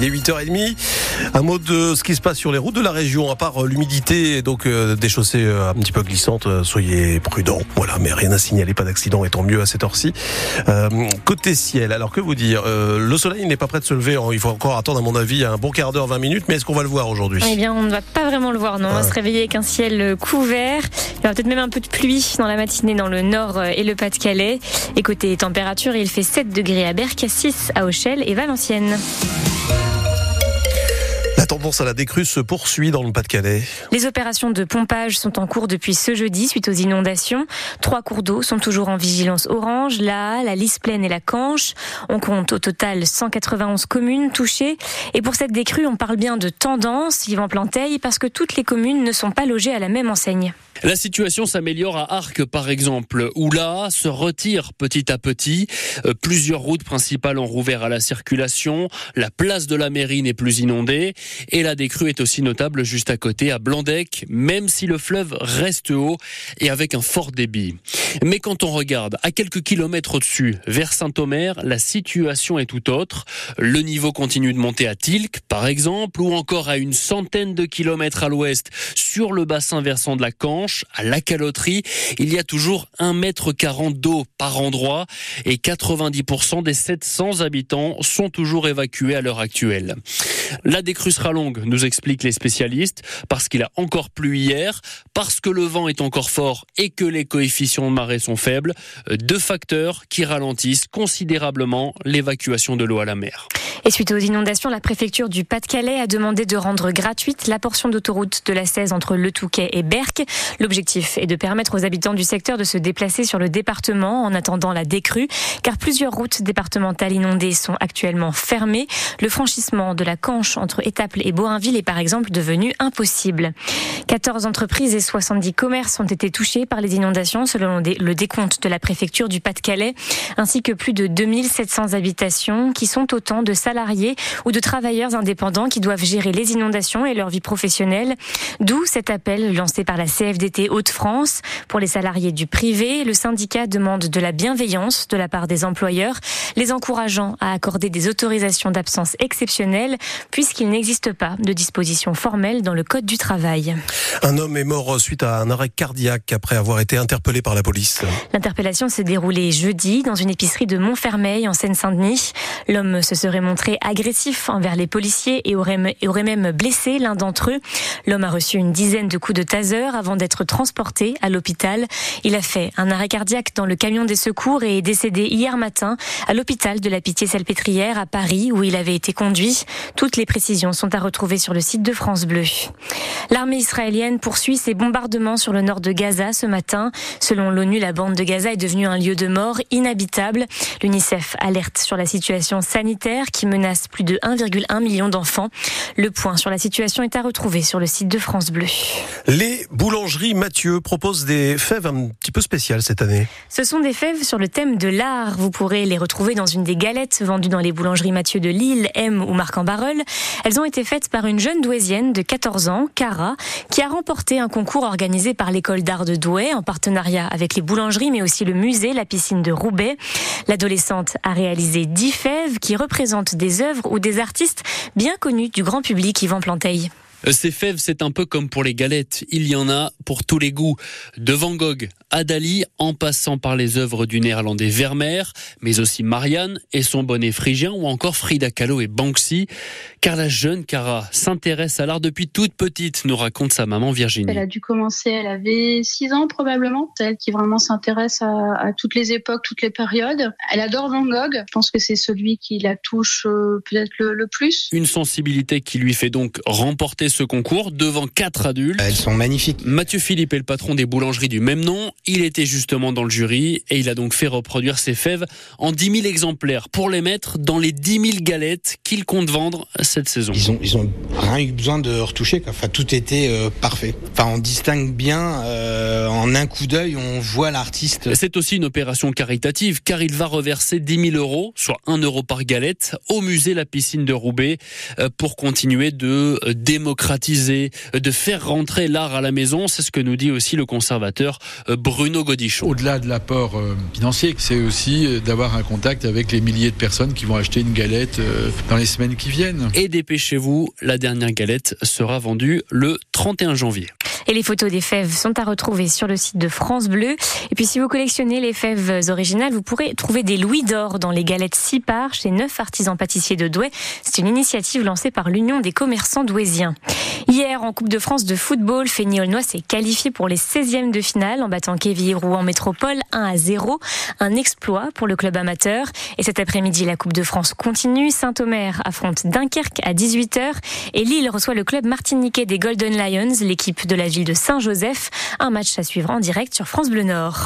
Il est 8h30. Un mot de ce qui se passe sur les routes de la région, à part euh, l'humidité et donc euh, des chaussées euh, un petit peu glissantes, euh, soyez prudents. Voilà, mais rien à signaler, pas d'accident, et tant mieux à cette heure-ci. Côté ciel, alors que vous dire Le soleil n'est pas prêt de se lever, hein. il faut encore attendre à mon avis un bon quart d'heure, 20 minutes, mais est-ce qu'on va le voir aujourd'hui? Eh bien, on ne va pas vraiment le voir, non. On va Ouais. se réveiller avec un ciel couvert. Il y aura peut-être même un peu de pluie dans la matinée dans le nord et le Pas-de-Calais. Et côté température, il fait 7 degrés à Berck, 6 à Auchel et Valenciennes. La tendance à la décrue se poursuit dans le Pas-de-Calais. Les opérations de pompage sont en cours depuis ce jeudi suite aux inondations. Trois cours d'eau sont toujours en vigilance orange, la Halle, la Lys Plaine et la Canche. On compte au total 191 communes touchées. Et pour cette décrue, on parle bien de tendance, Yvan Planteil, parce que toutes les communes ne sont pas logées à la même enseigne. La situation s'améliore à Arc, par exemple, où là se retire petit à petit. Euh, Plusieurs routes principales ont rouvert à la circulation. La place de la mairie n'est plus inondée. Et la décrue est aussi notable juste à côté, à Blandec, même si le fleuve reste haut et avec un fort débit. Mais quand on regarde à quelques kilomètres au-dessus, vers Saint-Omer, la situation est tout autre. Le niveau continue de monter à Tilk, par exemple, ou encore à une centaine de kilomètres à l'ouest, sur le bassin versant de la Canche, à la caloterie, il y a toujours 1 mètre 40 d'eau par endroit et 90% des 700 habitants sont toujours évacués à l'heure actuelle. La décrue sera longue, nous expliquent les spécialistes, parce qu'il a encore plu hier, parce que le vent est encore fort et que les coefficients de marée sont faibles, deux facteurs qui ralentissent considérablement l'évacuation de l'eau à la mer. Et suite aux inondations, la préfecture du Pas-de-Calais a demandé de rendre gratuite la portion d'autoroute de la 16 entre Le Touquet et Berck. L'objectif est de permettre aux habitants du secteur de se déplacer sur le département en attendant la décrue, car plusieurs routes départementales inondées sont actuellement fermées. Le franchissement de la Canche entre Étaples et Borinville est par exemple devenu impossible. 14 entreprises et 70 commerces ont été touchés par les inondations selon le décompte de la préfecture du Pas-de-Calais, ainsi que plus de 2700 habitations qui sont autant de salariés ou de travailleurs indépendants qui doivent gérer les inondations et leur vie professionnelle. D'où cet appel lancé par la CFDT Hauts-de-France. Pour les salariés du privé, le syndicat demande de la bienveillance de la part des employeurs, les encourageant à accorder des autorisations d'absence exceptionnelles puisqu'il n'existe pas de disposition formelle dans le Code du travail. Un homme est mort suite à un arrêt cardiaque après avoir été interpellé par la police. L'interpellation s'est déroulée jeudi dans une épicerie de Montfermeil en Seine-Saint-Denis. L'homme se serait montré agressif envers les policiers et aurait, et aurait même blessé l'un d'entre eux. L'homme a reçu une dizaine de coups de taser avant d'être transporté à l'hôpital. Il a fait un arrêt cardiaque dans le camion des secours et est décédé hier matin à l'hôpital de la Pitié-Salpêtrière à Paris où il avait été conduit. Toutes les précisions sont à retrouver sur le site de France Bleu. L'armée israélienne poursuit ses bombardements sur le nord de Gaza ce matin. Selon l'ONU, la bande de Gaza est devenue un lieu de mort inhabitable. L'UNICEF alerte sur la situation sanitaire qui menace plus de 1,1 million d'enfants. Le point sur la situation est à retrouver sur le site de France Bleu. Les boulangeries Mathieu proposent des fèves un petit peu spéciales cette année. Ce sont des fèves sur le thème de l'art. Vous pourrez les retrouver dans une des galettes vendues dans les boulangeries Mathieu de Lille, M ou Marc-en-Barœul. Elles ont été faites par une jeune douaisienne de 14 ans, Cara, qui a remporté un concours organisé par l'école d'art de Douai en partenariat avec les boulangeries mais aussi le musée, la piscine de Roubaix. L'adolescente a réalisé 10 fèves qui représentent des œuvres ou des artistes bien connus du grand public Yvan Planteil. Ces fèves, c'est un peu comme pour les galettes. Il y en a pour tous les goûts. De Van Gogh à Dali, en passant par les œuvres du néerlandais Vermeer, mais aussi Marianne et son bonnet phrygien, ou encore Frida Kahlo et Banksy. Car la jeune Cara s'intéresse à l'art depuis toute petite, nous raconte sa maman Virginie. Elle a dû commencer, elle avait 6 ans probablement. C'est elle qui vraiment s'intéresse à, à, toutes les époques, toutes les périodes. Elle adore Van Gogh. Je pense que c'est celui qui la touche euh, peut-être le, le plus. Une sensibilité qui lui fait donc remporter ce concours devant quatre adultes. Elles sont magnifiques. Mathieu Philippe est le patron des boulangeries du même nom. Il était justement dans le jury et il a donc fait reproduire ses fèves en 10 000 exemplaires pour les mettre dans les 10 000 galettes qu'il compte vendre cette saison. Ils ont, ils ont rien eu besoin de retoucher. Quoi. Enfin, tout était euh, parfait. Enfin, on distingue bien euh, en un coup d'œil, on voit l'artiste. C'est aussi une opération caritative car il va reverser 10 000 euros, soit 1 euro par galette, au musée La Piscine de Roubaix euh, pour continuer de démocratiser démocratiser, de faire rentrer l'art à la maison. C'est ce que nous dit aussi le conservateur euh, Bruno Godichon. Au-delà de l'apport euh, financier, c'est aussi euh, d'avoir un contact avec les milliers de personnes qui vont acheter une galette dans les semaines qui viennent. Et dépêchez-vous, la dernière galette sera vendue le 31 janvier. Et les photos des fèves sont à retrouver sur le site de France Bleu. Et puis si vous collectionnez les fèves originales, vous pourrez trouver des louis d'or dans les galettes Sipar chez neuf artisans pâtissiers de Douai. C'est une initiative lancée par l'Union des commerçants douaisiens. Hier, en Coupe de France de football, Fény Aulnois s'est qualifié pour les 16e de finale en battant Kévy Rouen Métropole 1 à 0. Un exploit pour le club amateur. Et cet après-midi, la Coupe de France continue. Saint-Omer affronte Dunkerque à 18h et Lille reçoit le club martiniquais des Golden Lions, l'équipe de la ville de Saint-Joseph. Un match à suivre en direct sur France Bleu Nord.